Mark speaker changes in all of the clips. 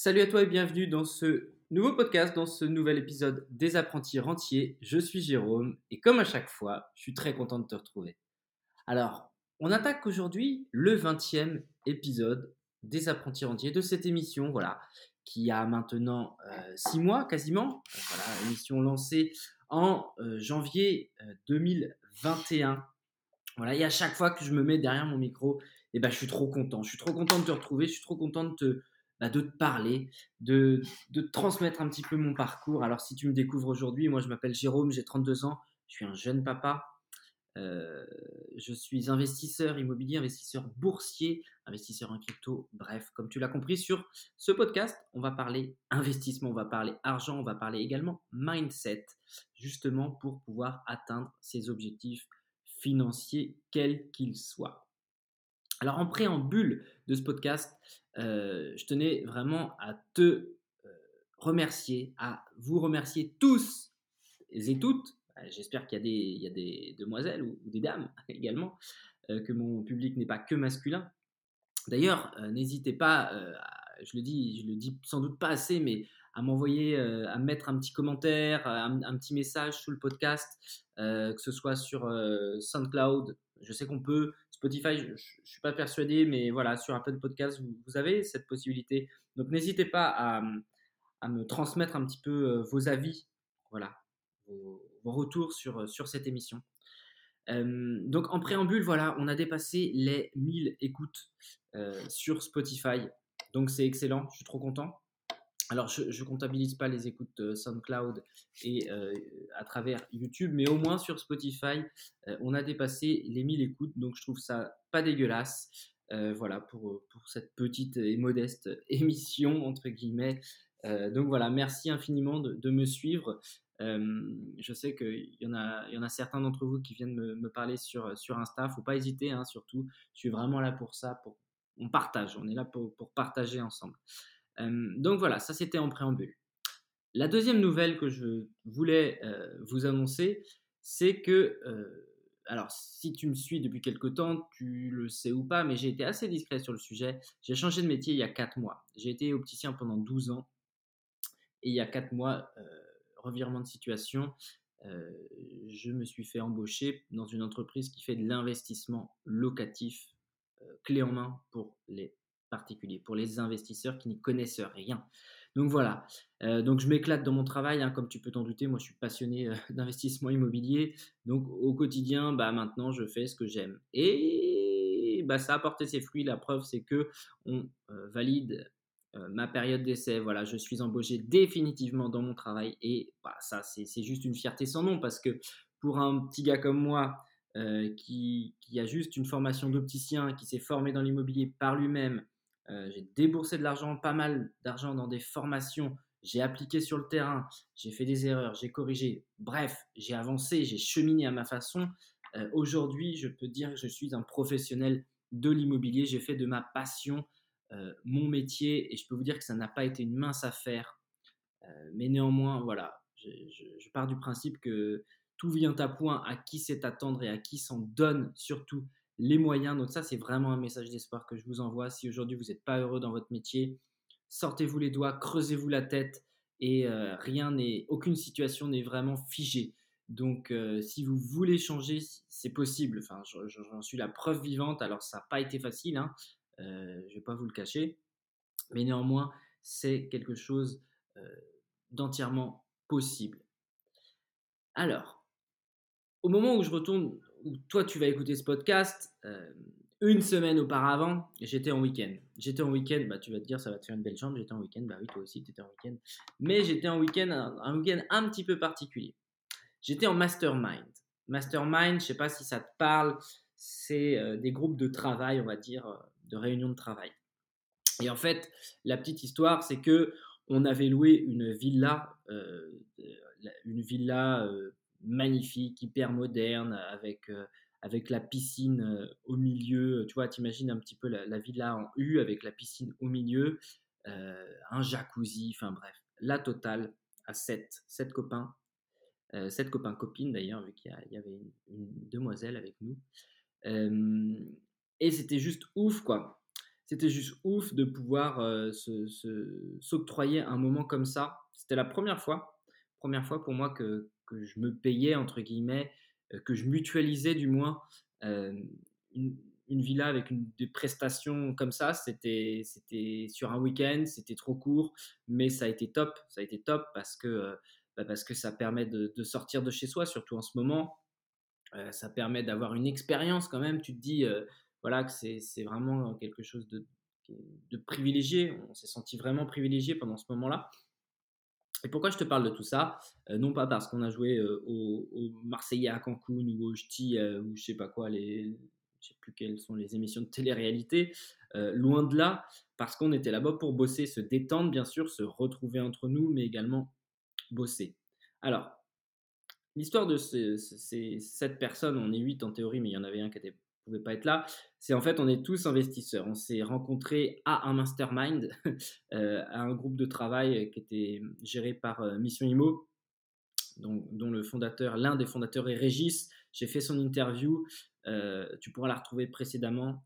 Speaker 1: Salut à toi et bienvenue dans ce nouveau podcast, dans ce nouvel épisode des apprentis rentiers. Je suis Jérôme et comme à chaque fois, je suis très content de te retrouver. Alors, on attaque aujourd'hui le 20e épisode des apprentis rentiers de cette émission, voilà, qui a maintenant 6 mois quasiment. Voilà, émission lancée en janvier 2021. Voilà, et à chaque fois que je me mets derrière mon micro, eh ben, je suis trop content. Je suis trop content de te retrouver, je suis trop content de te bah, de te parler, de, de transmettre un petit peu mon parcours. Alors si tu me découvres aujourd'hui, moi je m'appelle Jérôme, j'ai 32 ans, je suis un jeune papa. Euh, je suis investisseur immobilier, investisseur boursier, investisseur en crypto. Bref, comme tu l'as compris sur ce podcast, on va parler investissement, on va parler argent, on va parler également mindset, justement pour pouvoir atteindre ses objectifs financiers, quels qu'ils soient. Alors en préambule de ce podcast, euh, je tenais vraiment à te euh, remercier, à vous remercier tous et toutes. Euh, j'espère qu'il y, a des demoiselles ou, des dames également, que mon public n'est pas que masculin. D'ailleurs, n'hésitez pas, je le dis, je le dis sans doute pas assez, mais à m'envoyer, à mettre un petit commentaire, un, un, petit message sous le podcast, que ce soit sur SoundCloud, je sais qu'on peut. Spotify, je ne suis pas persuadé, mais voilà, sur Apple Podcast, vous, avez cette possibilité. Donc n'hésitez pas à, me transmettre un petit peu euh, vos avis, voilà, vos, retours sur, euh, sur cette émission. Euh, donc en préambule, voilà, on a dépassé les 1000 écoutes sur Spotify. Donc c'est excellent, je suis trop content. Alors, je ne comptabilise pas les écoutes euh, SoundCloud et euh, à travers YouTube, mais au moins sur Spotify, euh, on a dépassé les 1000 écoutes, donc je trouve ça pas dégueulasse. voilà, pour, cette petite et modeste émission, entre guillemets. donc voilà, merci infiniment de, me suivre. je sais qu'il y, en a, y en a certains d'entre vous qui viennent me, parler sur, sur Insta. faut pas hésiter, hein, surtout. Je suis vraiment là pour ça. On partage, on est là pour partager ensemble. Donc voilà, ça c'était en préambule. La deuxième nouvelle que je voulais vous annoncer, c'est que, alors si tu me suis depuis quelque temps, tu le sais ou pas, mais j'ai été assez discret sur le sujet. J'ai changé de métier il y a 4 mois. J'ai été opticien pendant 12 ans. Et il y a 4 mois, revirement de situation, je me suis fait embaucher dans une entreprise qui fait de l'investissement locatif clé en main pour les particulier, pour les investisseurs qui n'y connaissent rien. Donc voilà, euh, donc je m'éclate dans mon travail, hein, comme tu peux t'en douter, moi je suis passionné euh, d'investissement immobilier, donc au quotidien, bah, maintenant je fais ce que j'aime. Et bah, ça a porté ses fruits, la preuve c'est que on euh, valide ma période d'essai, voilà, je suis embauché définitivement dans mon travail, et bah, ça c'est juste une fierté sans nom, parce que pour un petit gars comme moi, qui, qui, a juste une formation d'opticien, qui s'est formé dans l'immobilier par lui-même, euh, j'ai déboursé de l'argent, pas mal d'argent dans des formations. J'ai appliqué sur le terrain, j'ai fait des erreurs, j'ai corrigé. Bref, j'ai avancé, j'ai cheminé à ma façon. Euh, aujourd'hui, je peux dire que je suis un professionnel de l'immobilier. J'ai fait de ma passion euh, mon métier et je peux vous dire que ça n'a pas été une mince affaire. mais néanmoins, voilà, je, je, pars du principe que tout vient à point à qui sait attendre et à qui s'en donne surtout les moyens. Donc ça, c'est vraiment un message d'espoir que je vous envoie. Si aujourd'hui vous n'êtes pas heureux dans votre métier, sortez-vous les doigts, creusez-vous la tête et euh, rien n'est, aucune situation n'est vraiment figée. Donc euh, si vous voulez changer, c'est possible. Enfin, j'en suis la preuve vivante. Alors ça n'a pas été facile, hein. Euh, je ne vais pas vous le cacher, mais néanmoins c'est quelque chose d'entièrement possible. Alors, au moment où je retourne où toi tu vas écouter ce podcast, euh, une semaine auparavant, j'étais en week-end. J'étais en week-end, bah, tu vas te dire, ça va te faire une belle jambe, j'étais en week-end, bah oui, toi aussi, tu étais en week-end. Mais j'étais en week-end, un, week-end un petit peu particulier. J'étais en mastermind. Mastermind, je sais pas si ça te parle, c'est euh, des groupes de travail, on va dire, euh, de réunions de travail. Et en fait, la petite histoire, c'est que on avait loué une villa, une villa magnifique, hyper moderne, avec, euh, avec la piscine euh, au milieu. Tu vois, t'imagines un petit peu la, villa en U avec la piscine au milieu, euh, un jacuzzi, enfin bref, la totale à 7, 7 copains. 7 copains copines d'ailleurs, vu qu'il y, avait une, demoiselle avec nous. et c'était juste ouf, quoi. c'était juste ouf de pouvoir s'octroyer un moment comme ça. C'était la première fois, première fois pour moi que, que je me payais, entre guillemets, euh, que je mutualisais du moins euh, une, villa avec des prestations comme ça. C'était sur un week-end, c'était trop court, mais ça a été top. Ça a été top parce que, bah parce que ça permet de, de, sortir de chez soi, surtout en ce moment. ça permet d'avoir une expérience quand même. Tu te dis voilà, que c'est vraiment quelque chose de, de privilégié. On s'est senti vraiment privilégié pendant ce moment-là. Et pourquoi je te parle de tout ça? Euh, Non pas parce qu'on a joué euh, au, Marseillais à Cancun ou au Ch'ti euh, ou je sais pas quoi, les, je sais plus quelles sont les émissions de télé-réalité. loin de là, parce qu'on était là-bas pour bosser, se détendre bien sûr, se retrouver entre nous, mais également bosser. Alors, l'histoire de ces, sept personnes, on est huit en théorie, mais il y en avait un qui était pouvait pas être là, c'est en fait on est tous investisseurs. On s'est rencontrés à un mastermind, euh, à un groupe de travail qui était géré par euh, Mission Imo, dont, le fondateur, l'un des fondateurs est Régis. J'ai fait son interview, euh, tu pourras la retrouver précédemment.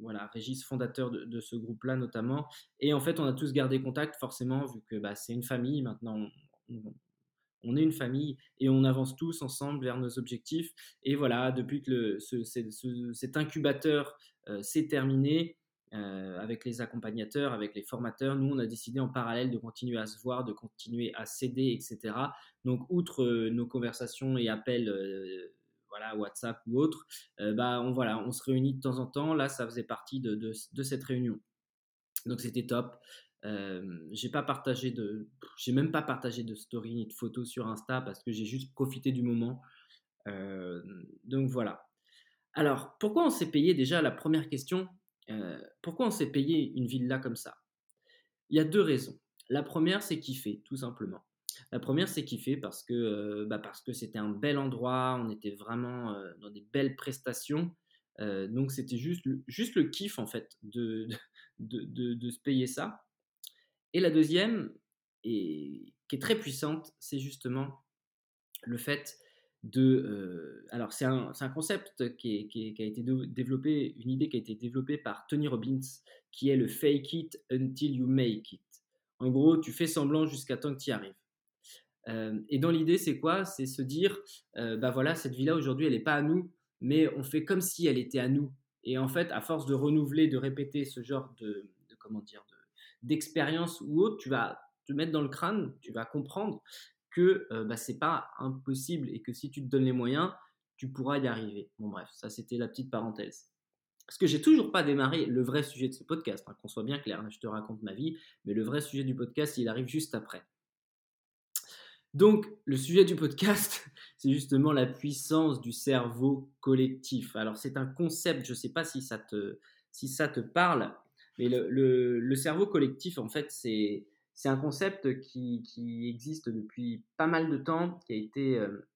Speaker 1: voilà, Régis, fondateur de, ce groupe-là notamment. Et en fait, on a tous gardé contact forcément, vu que bah, c'est une famille. Maintenant, est une famille et on avance tous ensemble vers nos objectifs. Et voilà, depuis que cet incubateur euh, s'est terminé, euh, avec les accompagnateurs, avec les formateurs, nous, on a décidé en parallèle de continuer à se voir, de continuer à s'aider, etc. Donc, outre euh, nos conversations et appels, voilà, WhatsApp ou autres, bah, on, voilà, on se réunit de temps en temps. Là, ça faisait partie de cette réunion. Donc, c'était top j'ai pas partagé de, j'ai même pas partagé de story ni de photos sur Insta parce que j'ai juste profité du moment. donc voilà. Alors, pourquoi on s'est payé déjà la première question Pourquoi on s'est payé une villa comme ça? Il y a deux raisons. La première, c'est kiffer, tout simplement. La première, c'est kiffer parce que bah parce que c'était un bel endroit, on était vraiment dans des belles prestations. donc c'était juste, juste le kiff en fait de, de, de, de se payer ça. Et la deuxième, et, qui est très puissante, c'est justement le fait de... Euh, alors c'est un, concept qui, a été développé, une idée qui a été développée par Tony Robbins, qui est le fake it until you make it. En gros, tu fais semblant jusqu'à temps que tu y arrives. Euh, et dans l'idée, c'est quoi? C'est se dire, euh, bah voilà, cette vie-là aujourd'hui, elle n'est pas à nous, mais on fait comme si elle était à nous. Et en fait, à force de renouveler, de répéter ce genre de, de comment dire, d'expérience ou autre, tu vas te mettre dans le crâne, tu vas comprendre que euh, bah, pas impossible et que si tu te donnes les moyens, tu pourras y arriver. Bon bref, ça c'était la petite parenthèse. Parce que j'ai toujours pas démarré le vrai sujet de ce podcast, hein, qu'on soit bien clair, hein, je te raconte ma vie, mais le vrai sujet du podcast, il arrive juste après. Donc, le sujet du podcast, c'est justement la puissance du cerveau collectif. Alors, c'est un concept, je ne sais pas si ça te, si ça te parle, mais le, cerveau collectif, en fait, c'est un concept qui, existe depuis pas mal de temps, qui a été euh,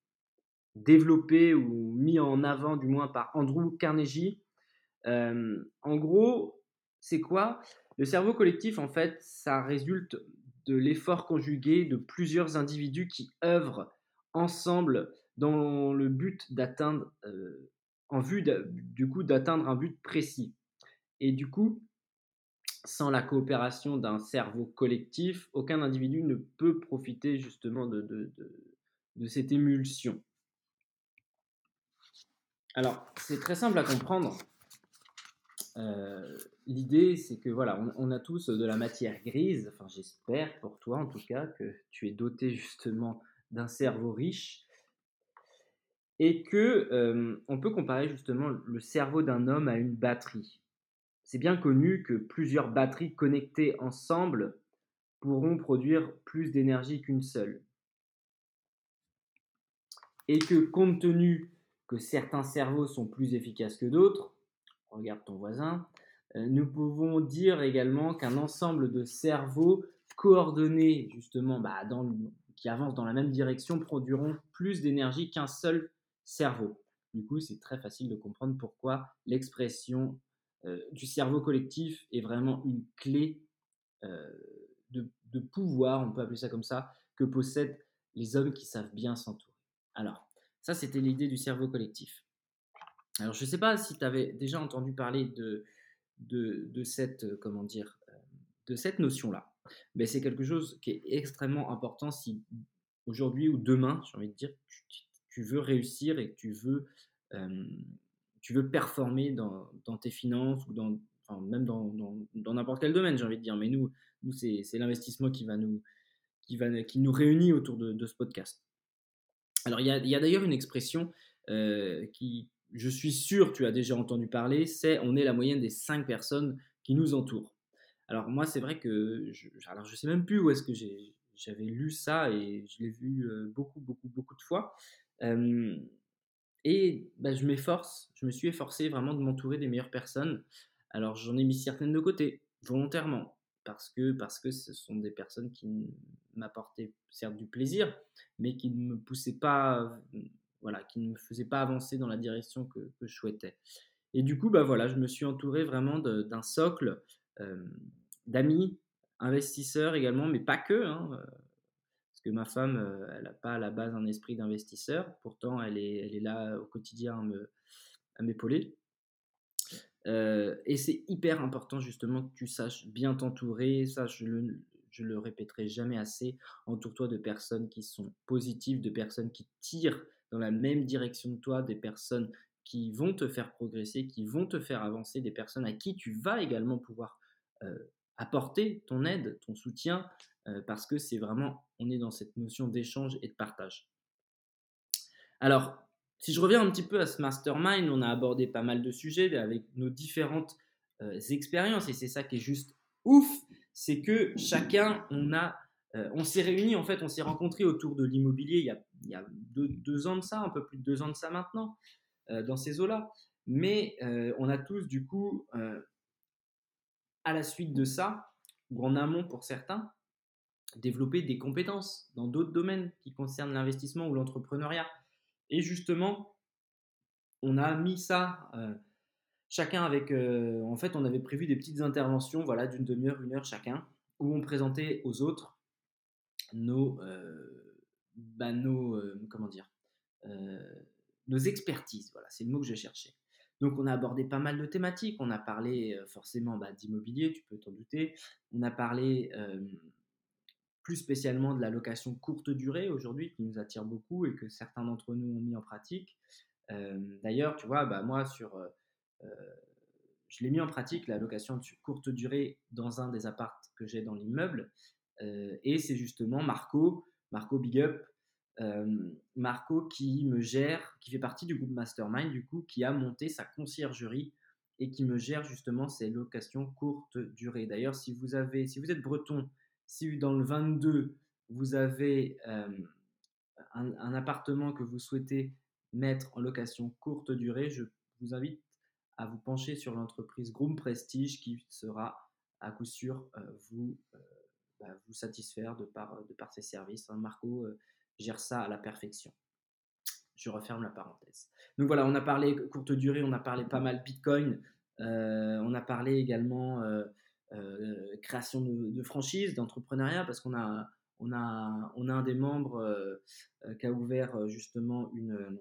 Speaker 1: développé ou mis en avant, du moins, par Andrew Carnegie. Euh, en gros, c'est quoi? Le cerveau collectif, en fait, ça résulte de l'effort conjugué de plusieurs individus qui œuvrent ensemble dans le but d'atteindre, euh, en vue du coup d'atteindre un but précis. Et du coup, sans la coopération d'un cerveau collectif, aucun individu ne peut profiter justement de, cette émulsion. Alors, c'est très simple à comprendre. Euh, l'idée, c'est que voilà, on, a tous de la matière grise. Enfin, j'espère pour toi en tout cas que tu es doté justement d'un cerveau riche et que euh, on peut comparer justement le cerveau d'un homme à une batterie. C'est bien connu que plusieurs batteries connectées ensemble pourront produire plus d'énergie qu'une seule. Et que compte tenu que certains cerveaux sont plus efficaces que d'autres, regarde ton voisin, euh, nous pouvons dire également qu'un ensemble de cerveaux coordonnés justement bah, qui avancent dans la même direction produiront plus d'énergie qu'un seul cerveau. Du coup, c'est très facile de comprendre pourquoi l'expression du cerveau collectif est vraiment une clé euh, de, pouvoir, on peut appeler ça comme ça, que possèdent les hommes qui savent bien s'entourer. Alors, ça, c'était l'idée du cerveau collectif. Alors, je ne sais pas si tu avais déjà entendu parler de, de, cette, notion-là, ben, c'est quelque chose qui est extrêmement important si aujourd'hui ou demain, j'ai envie de dire, tu, veux réussir et que tu veux, tu veux performer dans, tes finances ou dans, même dans n'importe quel domaine, j'ai envie de dire. Mais nous, c'est l'investissement qui, va nous, qui, nous réunit autour de, ce podcast. Alors, il y a, d'ailleurs une expression qui, je suis sûr, tu as déjà entendu parler, c'est on est la moyenne des cinq personnes qui nous entourent. Alors moi, c'est vrai que je, alors je sais même plus où est-ce que j'avais lu ça et je l'ai vu beaucoup, beaucoup, beaucoup de fois. Et bah, je m'efforce, je me suis efforcé vraiment de m'entourer des meilleures personnes. Alors j'en ai mis certaines de côté, volontairement, parce que, parce que ce sont des personnes qui m'apportaient certes du plaisir, mais qui ne me poussaient pas, voilà, qui ne me faisaient pas avancer dans la direction que, je souhaitais. Et du coup, bah voilà, je me suis entouré vraiment d'un socle d'amis, investisseurs également, mais pas que. Hein, que ma femme, elle n'a pas à la base un esprit d'investisseur. Pourtant, elle est, elle est là au quotidien à m'épauler. et c'est hyper important justement que tu saches bien t'entourer. Ça, je le, je le répéterai jamais assez. Entoure-toi de personnes qui sont positives, de personnes qui tirent dans la même direction que toi, des personnes qui vont te faire progresser, qui vont te faire avancer, des personnes à qui tu vas également pouvoir euh, apporter ton aide, ton soutien, euh, parce que c'est vraiment, on est dans cette notion d'échange et de partage. Alors, si je reviens un petit peu à ce mastermind, on a abordé pas mal de sujets avec nos différentes euh, expériences, et c'est ça qui est juste ouf, c'est que chacun, on a on s'est réunis, en fait, on s'est rencontrés autour de l'immobilier il y a, il y a deux, ans de ça, un peu plus de deux ans de ça maintenant, dans ces eaux-là. Mais on a tous, du coup, à la suite de ça, ou en amont pour certains, développer des compétences dans d'autres domaines qui concernent l'investissement ou l'entrepreneuriat. Et justement, on a mis ça, euh, chacun avec, euh, en fait, on avait prévu des petites interventions, voilà, d'une demi-heure, une heure chacun, où on présentait aux autres nos, euh, bah, nos comment dire, nos expertises. Voilà, c'est le mot que je cherchais. Donc on a abordé pas mal de thématiques. On a parlé forcément bah, d'immobilier, tu peux t'en douter. On a parlé plus spécialement de la location courte durée aujourd'hui qui nous attire beaucoup et que certains d'entre nous ont mis en pratique. D'ailleurs, tu vois, bah, moi sur, je l'ai mis en pratique la location de courte durée dans un des apparts que j'ai dans l'immeuble. et c'est justement Marco, Marco Big Up, Marco qui me gère, qui fait partie du groupe Mastermind, du coup, qui a monté sa conciergerie et qui me gère justement ces locations courte durée. D'ailleurs, si vous avez, si vous êtes breton, si dans le 22 vous avez un, appartement que vous souhaitez mettre en location courte durée, je vous invite à vous pencher sur l'entreprise Groom Prestige qui sera à coup sûr vous, bah, vous satisfaire de par, de par ses services. Hein, Marco gère ça à la perfection. Je referme la parenthèse. Donc voilà, on a parlé courte durée, on a parlé pas mal Bitcoin, euh, on a parlé également euh, euh, création de, franchise, d'entrepreneuriat, parce qu'on a, on a, on a un des membres qui a ouvert justement une,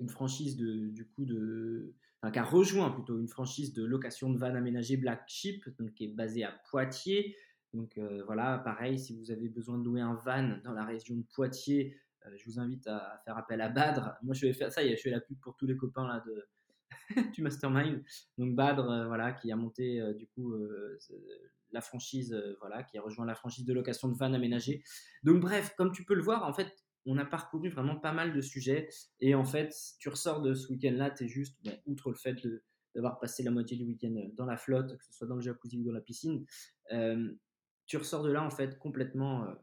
Speaker 1: une franchise de, du coup de, qui a rejoint plutôt une franchise de location de van aménagée Black Sheep, qui est basée à Poitiers. Donc euh, voilà, pareil, si vous avez besoin de louer un van dans la région de Poitiers, euh, je vous invite à, faire appel à Badre. Moi, je vais faire ça, je fais la pub pour tous les copains là, de, du Mastermind. Donc Badre, euh, voilà, qui a monté du coup la franchise, voilà, qui a rejoint la franchise de location de van aménagée. Donc bref, comme tu peux le voir, en fait, on a parcouru vraiment pas mal de sujets. Et en fait, tu ressors de ce week-end-là, tu es juste, outre le fait d'avoir passé la moitié du week-end dans la flotte, que ce soit dans le jacuzzi ou dans la piscine, tu ressors de là en fait complètement, euh,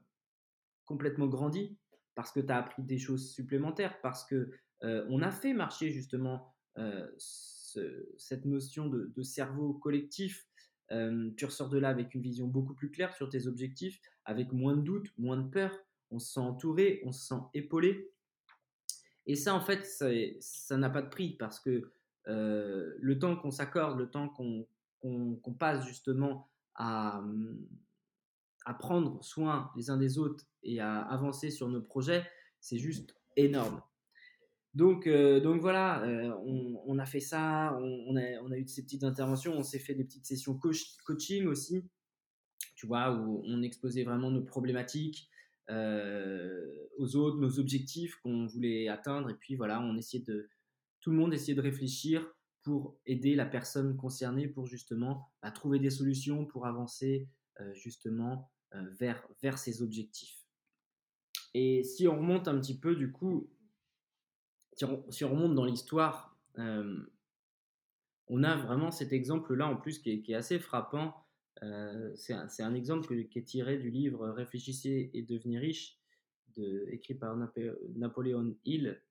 Speaker 1: complètement grandi parce que tu as appris des choses supplémentaires, parce que euh, on a fait marcher justement euh, cette notion de, cerveau collectif. tu ressors de là avec une vision beaucoup plus claire sur tes objectifs, avec moins de doutes, moins de peur. On se sent entouré, on se sent épaulé. Et ça, en fait, ça n'a pas de prix parce que le temps qu'on s'accorde, le temps qu'on passe justement à, hum, à prendre soin les uns des autres et à avancer sur nos projets, c'est juste énorme. Donc, donc voilà, on, a fait ça, on, a, on, a, eu ces petites interventions, on s'est fait des petites sessions coaching aussi, tu vois, où on exposait vraiment nos problématiques aux autres, nos objectifs qu'on voulait atteindre, et puis voilà, on essayait de, tout le monde essayait de réfléchir pour aider la personne concernée pour justement bah, trouver des solutions pour avancer justement vers, vers ses objectifs. Et si on remonte un petit peu, du coup, si on, remonte dans l'histoire, on a vraiment cet exemple-là en plus qui est, assez frappant. c'est un, exemple qui est tiré du livre Réfléchissez et devenez riche, écrit par Napoléon Hill,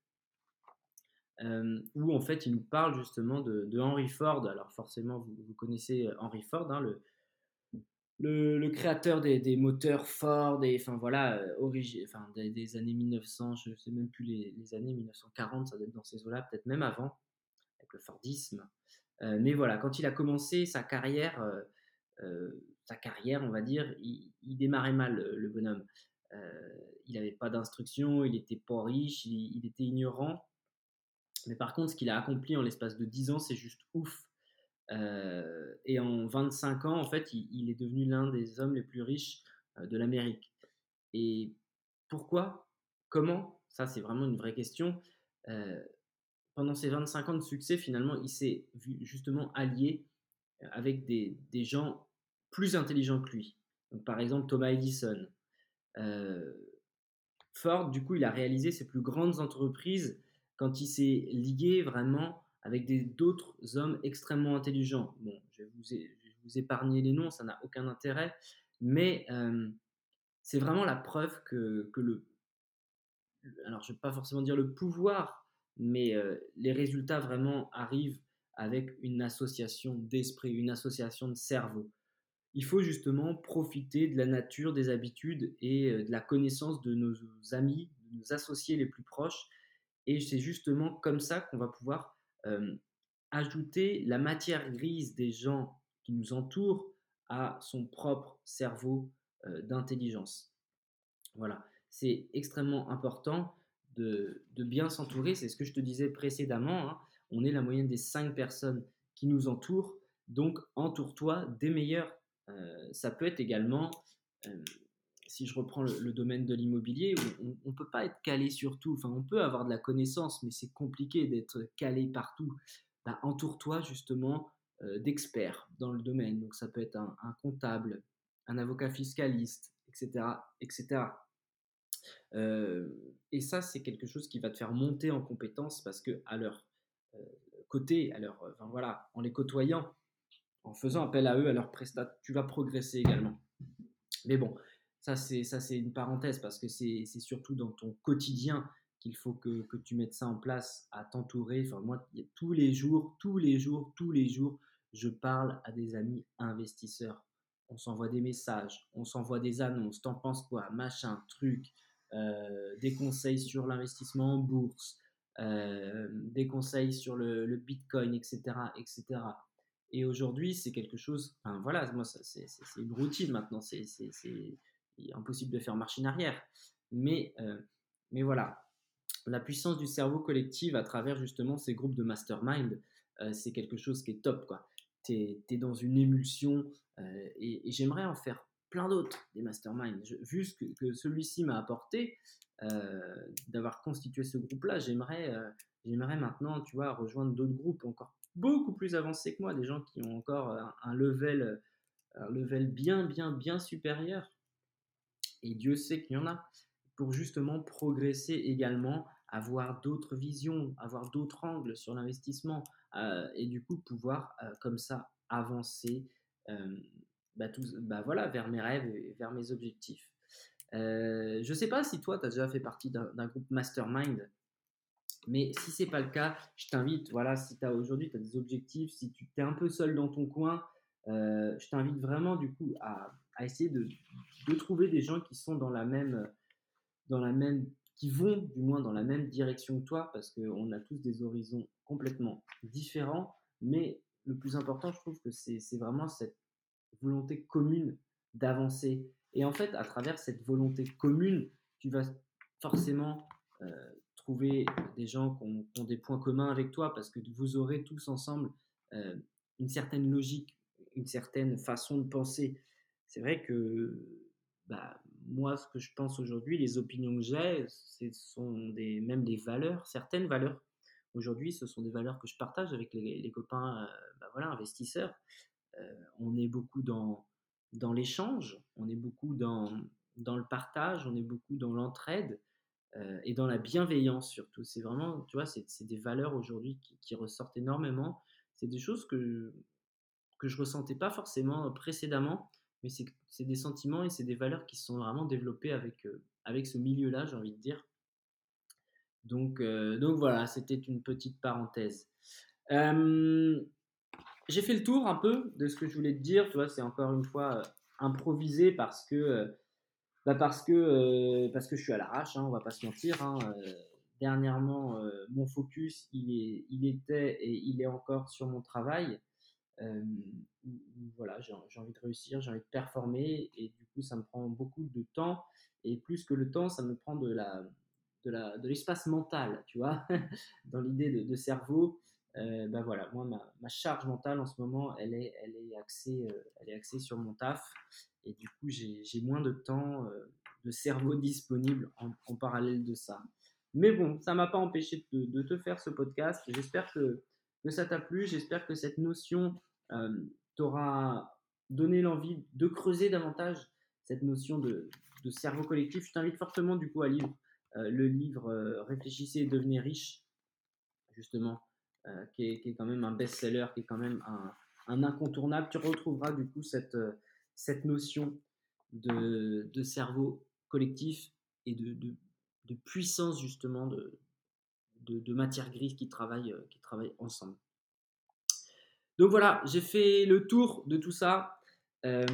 Speaker 1: où en fait il nous parle justement de, Henry Ford. Alors forcément, vous, connaissez Henry Ford, hein, le, le, créateur des, moteurs Ford, et enfin voilà, euh, enfin, des, années 1900, je ne sais même plus les, années 1940, ça doit être dans ces eaux-là, peut-être même avant, avec le Fordisme. Euh, mais voilà, quand il a commencé sa carrière, euh, sa carrière, on va dire, il, démarrait mal, le, bonhomme. il n'avait pas d'instruction, il n'était pas riche, il, il, était ignorant. Mais par contre, ce qu'il a accompli en l'espace de 10 ans, c'est juste ouf. Euh, et en 25 ans, en fait, il, est devenu l'un des hommes les plus riches euh, de l'Amérique. Et pourquoi? Comment? Ça, c'est vraiment une vraie question. Euh, pendant ces 25 ans de succès, finalement, il s'est justement allié avec des, gens plus intelligents que lui. Par exemple, Thomas Edison. Ford, du coup, il a réalisé ses plus grandes entreprises quand il s'est lié vraiment avec d'autres hommes extrêmement intelligents. Bon, je vais vous, épargner les noms, ça n'a aucun intérêt, mais euh, c'est vraiment la preuve que, que, le... Alors, je ne vais pas forcément dire le pouvoir, mais euh, les résultats vraiment arrivent avec une association d'esprit, une association de cerveau. Il faut justement profiter de la nature, des habitudes et euh, de la connaissance de nos amis, de nos associés les plus proches. Et c'est justement comme ça qu'on va pouvoir ajouter la matière grise des gens qui nous entourent à son propre cerveau d'intelligence. Voilà, c'est extrêmement important de, bien s'entourer. C'est ce que je te disais précédemment. Hein. On est la moyenne des cinq personnes qui nous entourent. Donc, entoure-toi des meilleurs. ça peut être également si je reprends le, domaine de l'immobilier, on ne peut pas être calé sur tout. Enfin, on peut avoir de la connaissance, mais c'est compliqué d'être calé partout. Bah, entoure-toi justement euh, d'experts dans le domaine. Donc, ça peut être un, comptable, un avocat fiscaliste, etc. etc. Euh, et ça, c'est quelque chose qui va te faire monter en compétence parce que à leur euh, côté, à leur, enfin, voilà, en les côtoyant, en faisant appel à eux, à leur prestat, tu vas progresser également. Mais bon, ça, c'est, ça, c'est une parenthèse parce que c'est, surtout dans ton quotidien qu'il faut que, que, tu mettes ça en place, à t'entourer. Enfin, moi, tous les jours, tous les jours, tous les jours, je parle à des amis investisseurs. On s'envoie des messages, on s'envoie des annonces, t'en penses quoi Machin, truc, euh, des conseils sur l'investissement en bourse, euh, des conseils sur le, le, bitcoin, etc. etc. Et aujourd'hui, c'est quelque chose, enfin voilà, moi, c'est, une routine maintenant, c'est, impossible de faire machine arrière. Mais, euh, mais voilà, la puissance du cerveau collectif à travers justement ces groupes de mastermind, euh, c'est quelque chose qui est top. Tu es, dans une émulsion euh, et, j'aimerais en faire plein d'autres, des masterminds. vu ce que, celui-ci m'a apporté, d'avoir constitué ce groupe-là, j'aimerais j'aimerais maintenant, tu vois, rejoindre d'autres groupes encore beaucoup plus avancés que moi, des gens qui ont encore un level, un level bien, bien, bien supérieur et Dieu sait qu'il y en a, pour justement progresser également, avoir d'autres visions, avoir d'autres angles sur l'investissement, euh, et du coup pouvoir euh, comme ça avancer euh, bah, bah, voilà, vers mes rêves et vers mes objectifs. je ne sais pas si toi, tu as déjà fait partie d'un groupe mastermind, mais si ce n'est pas le cas, je t'invite, voilà, si tu as aujourd'hui tu as des objectifs, si tu es un peu seul dans ton coin, je t'invite vraiment du coup à, à essayer de, trouver des gens qui sont dans la même, dans la même, qui vont du moins dans la même direction que toi, parce qu'on a tous des horizons complètement différents, mais le plus important, je trouve que c'est vraiment cette volonté commune d'avancer. Et en fait, à travers cette volonté commune, tu vas forcément euh, trouver des gens qui ont, des points communs avec toi parce que vous aurez tous ensemble une certaine logique, une certaine façon de penser. C'est vrai que bah, moi, ce que je pense aujourd'hui, les opinions que j'ai, ce sont même des valeurs, certaines valeurs. Aujourd'hui, ce sont des valeurs que je partage avec les, copains bah, voilà, investisseurs. on est beaucoup dans, l'échange, on est beaucoup dans, le partage, on est beaucoup dans l'entraide et dans la bienveillance surtout. C'est vraiment, tu vois, c'est des valeurs aujourd'hui qui, qui, ressortent énormément. C'est des choses que, que je ressentais pas forcément précédemment, mais c'est des sentiments et c'est des valeurs qui se sont vraiment développées avec, avec ce milieu-là, j'ai envie de dire. Donc, donc voilà, c'était une petite parenthèse. j'ai fait le tour un peu de ce que je voulais te dire. Tu vois, c'est encore une fois improvisé parce que bah parce que, euh, parce que je suis à l'arrache, hein, on va pas se mentir. Hein, euh, dernièrement, euh, mon focus, il, est, il était et il est encore sur mon travail. Voilà, j'ai envie de réussir, j'ai envie de performer et du coup, ça me prend beaucoup de temps. Et plus que le temps, ça me prend de la, de la, de l'espace mental, tu vois, dans l'idée de, cerveau. ben voilà, moi, ma, charge mentale en ce moment, elle est, elle est, axée, elle est axée sur mon taf. Et du coup, j'ai moins de temps, de cerveau disponible en, parallèle de ça. Mais bon, ça m'a pas empêché de, te faire ce podcast. J'espère que, que, ça t'a plu. J'espère que cette notion euh, t'aura donné l'envie de creuser davantage cette notion de, cerveau collectif. Je t'invite fortement du à lire euh, le livre Réfléchissez et devenez riche, justement, qui est, quand même un best-seller, qui est quand même un, incontournable. Tu retrouveras du coup cette notion de, cerveau collectif et de, puissance justement de, matière grise qui euh, travaillent ensemble. Donc voilà, j'ai fait le tour de tout ça. Euh,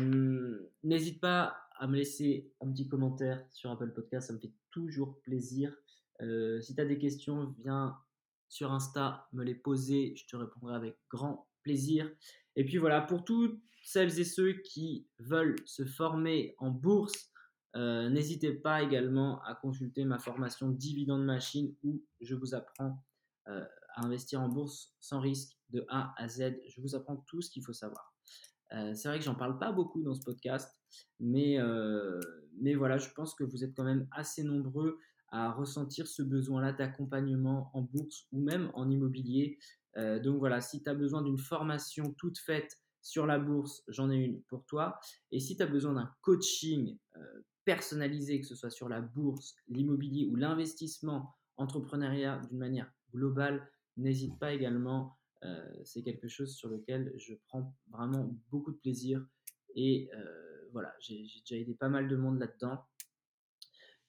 Speaker 1: n'hésite pas à me laisser un petit commentaire sur Apple Podcast, ça me fait toujours plaisir. Euh, si tu as des questions, viens sur Insta me les poser, je te répondrai avec grand plaisir. Et puis voilà, pour toutes celles et ceux qui veulent se former en bourse, euh, n'hésitez pas également à consulter ma formation Dividende Machine où je vous apprends investir en bourse sans risque de A à Z. Je vous apprends tout ce qu'il faut savoir. Euh, c'est vrai que j'en parle pas beaucoup dans ce podcast, mais, mais voilà, je pense que vous êtes quand même assez nombreux à ressentir ce besoin-là d'accompagnement en bourse ou même en immobilier. Euh, donc voilà, si tu as besoin d'une formation toute faite sur la bourse, j'en ai une pour toi. Et si tu as besoin d'un coaching euh, personnalisé, que ce soit sur la bourse, l'immobilier ou l'investissement, entrepreneuriat d'une manière globale, n'hésite pas également. Euh, c'est quelque chose sur lequel je prends vraiment beaucoup de plaisir. Et voilà, j'ai déjà aidé pas mal de monde là-dedans.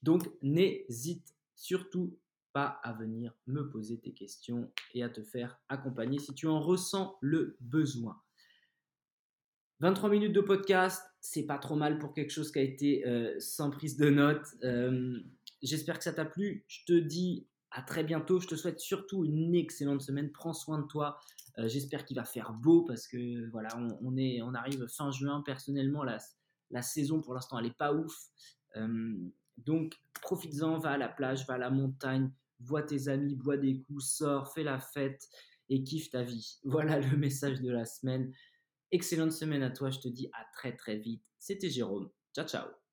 Speaker 1: Donc n'hésite surtout à venir me poser tes questions et à te faire accompagner si tu en ressens le besoin. 23 minutes de podcast, c'est pas trop mal pour quelque chose qui a été euh, sans prise de notes. Euh, j'espère que ça t'a plu. Je te dis à très bientôt. Je te souhaite surtout une excellente semaine. Prends soin de toi. Euh, j'espère qu'il va faire beau parce que voilà, on, est, on arrive fin juin. Personnellement, la, saison pour l'instant, elle est pas ouf. donc, profites-en, va à la plage, va à la montagne, vois tes amis, bois des coups, sors, fais la fête et kiffe ta vie. Voilà le message de la semaine. Excellente semaine à toi, je te dis à très très vite. C'était Jérôme. Ciao ciao